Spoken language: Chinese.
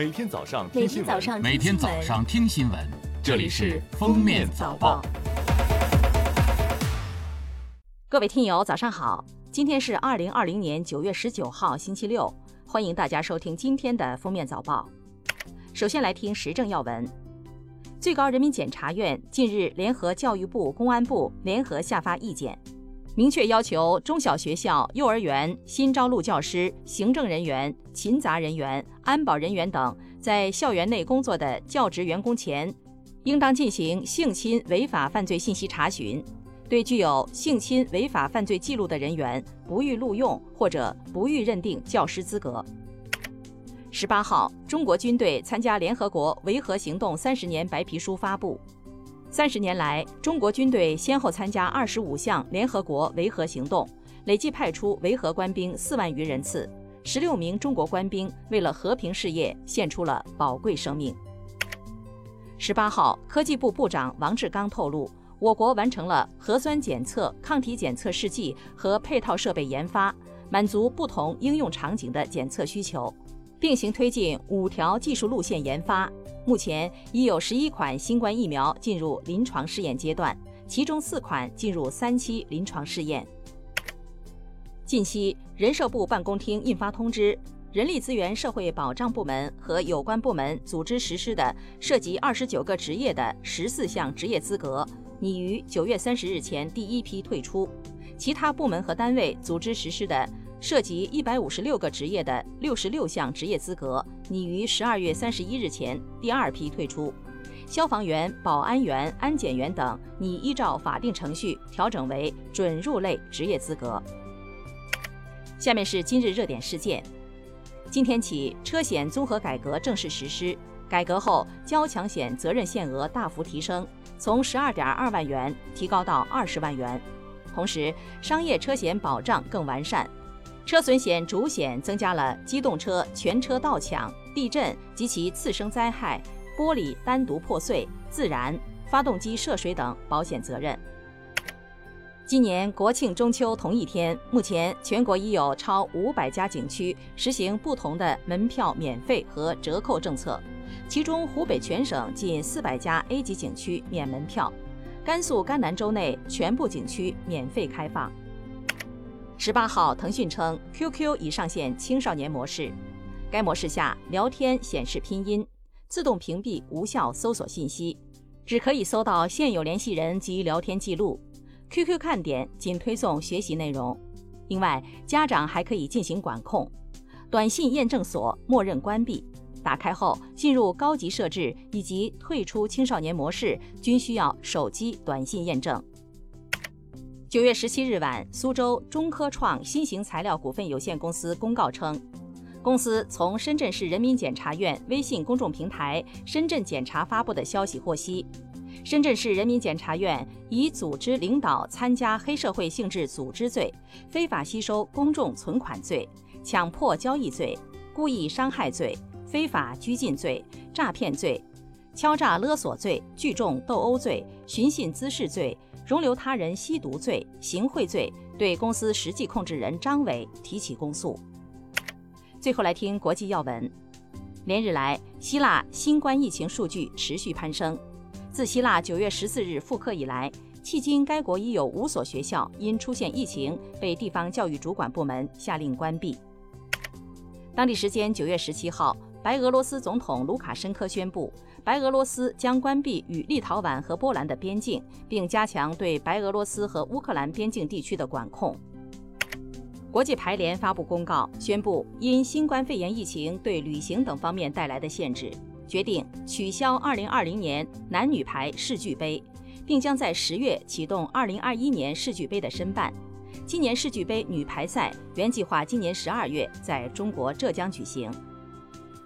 每天早上听新闻，每天早上听新闻，这里是《封面早报》。各位听友，早上好！今天是二零二零年九月十九号，星期六，欢迎大家收听今天的《封面早报》。首先来听时政要闻。最高人民检察院近日联合教育部、公安部联合下发意见，明确要求中小学校、幼儿园新招录教师、行政人员、勤杂人员、安保人员等在校园内工作的教职员工前，应当进行性侵违法犯罪信息查询。对具有性侵违法犯罪记录的人员，不予录用或者不予认定教师资格。十八号，中国军队参加联合国维和行动三十年白皮书发布。三十年来，中国军队先后参加二十五项联合国维和行动，累计派出维和官兵四万余人次。十六名中国官兵为了和平事业献出了宝贵生命。十八号，科技部部长王志刚透露，我国完成了核酸检测、抗体检测试剂和配套设备研发，满足不同应用场景的检测需求。并行推进五条技术路线研发，目前已有十一款新冠疫苗进入临床试验阶段，其中四款进入三期临床试验。近期，人社部办公厅印发通知，人力资源社会保障部门和有关部门组织实施的涉及二十九个职业的十四项职业资格，拟于九月三十日前第一批退出；其他部门和单位组织实施的。涉及一百五十六个职业的六十六项职业资格，拟于十二月三十一日前第二批退出；消防员、保安员、安检员等拟依照法定程序调整为准入类职业资格。下面是今日热点事件：今天起，车险综合改革正式实施。改革后，交强险责任限额大幅提升，从十二点二万元提高到二十万元。同时，商业车险保障更完善。车损险主险增加了机动车全车盗抢、地震及其次生灾害、玻璃单独破碎、自燃、发动机涉水等保险责任。今年国庆中秋同一天，目前全国已有超五百家景区实行不同的门票免费和折扣政策，其中湖北全省近四百家 A 级景区免门票，甘肃甘南州内全部景区免费开放。十八号，腾讯称 QQ 已上线青少年模式，该模式下聊天显示拼音，自动屏蔽无效搜索信息，只可以搜到现有联系人及聊天记录。QQ 看点仅推送学习内容。另外，家长还可以进行管控。短信验证锁默认关闭，打开后进入高级设置以及退出青少年模式均需要手机短信验证。九月十七日晚，苏州中科创新型材料股份有限公司公告称，公司从深圳市人民检察院微信公众平台“深圳检察”发布的消息获悉，深圳市人民检察院以组织领导参加黑社会性质组织罪、非法吸收公众存款罪、强迫交易罪、故意伤害罪、非法拘禁罪、诈骗罪、敲诈勒索罪、聚众斗殴罪、寻衅滋事罪。容留他人吸毒罪、行贿罪，对公司实际控制人张伟提起公诉。最后来听国际要闻。连日来，希腊新冠疫情数据持续攀升。自希腊九月十四日复课以来，迄今该国已有五所学校因出现疫情被地方教育主管部门下令关闭。当地时间九月十七号。白俄罗斯总统卢卡申科宣布，白俄罗斯将关闭与立陶宛和波兰的边境，并加强对白俄罗斯和乌克兰边境地区的管控。国际排联发布公告，宣布因新冠肺炎疫情对旅行等方面带来的限制，决定取消2020年男女排世俱杯，并将在十月启动2021年世俱杯的申办。今年世俱杯女排赛原计划今年十二月在中国浙江举行。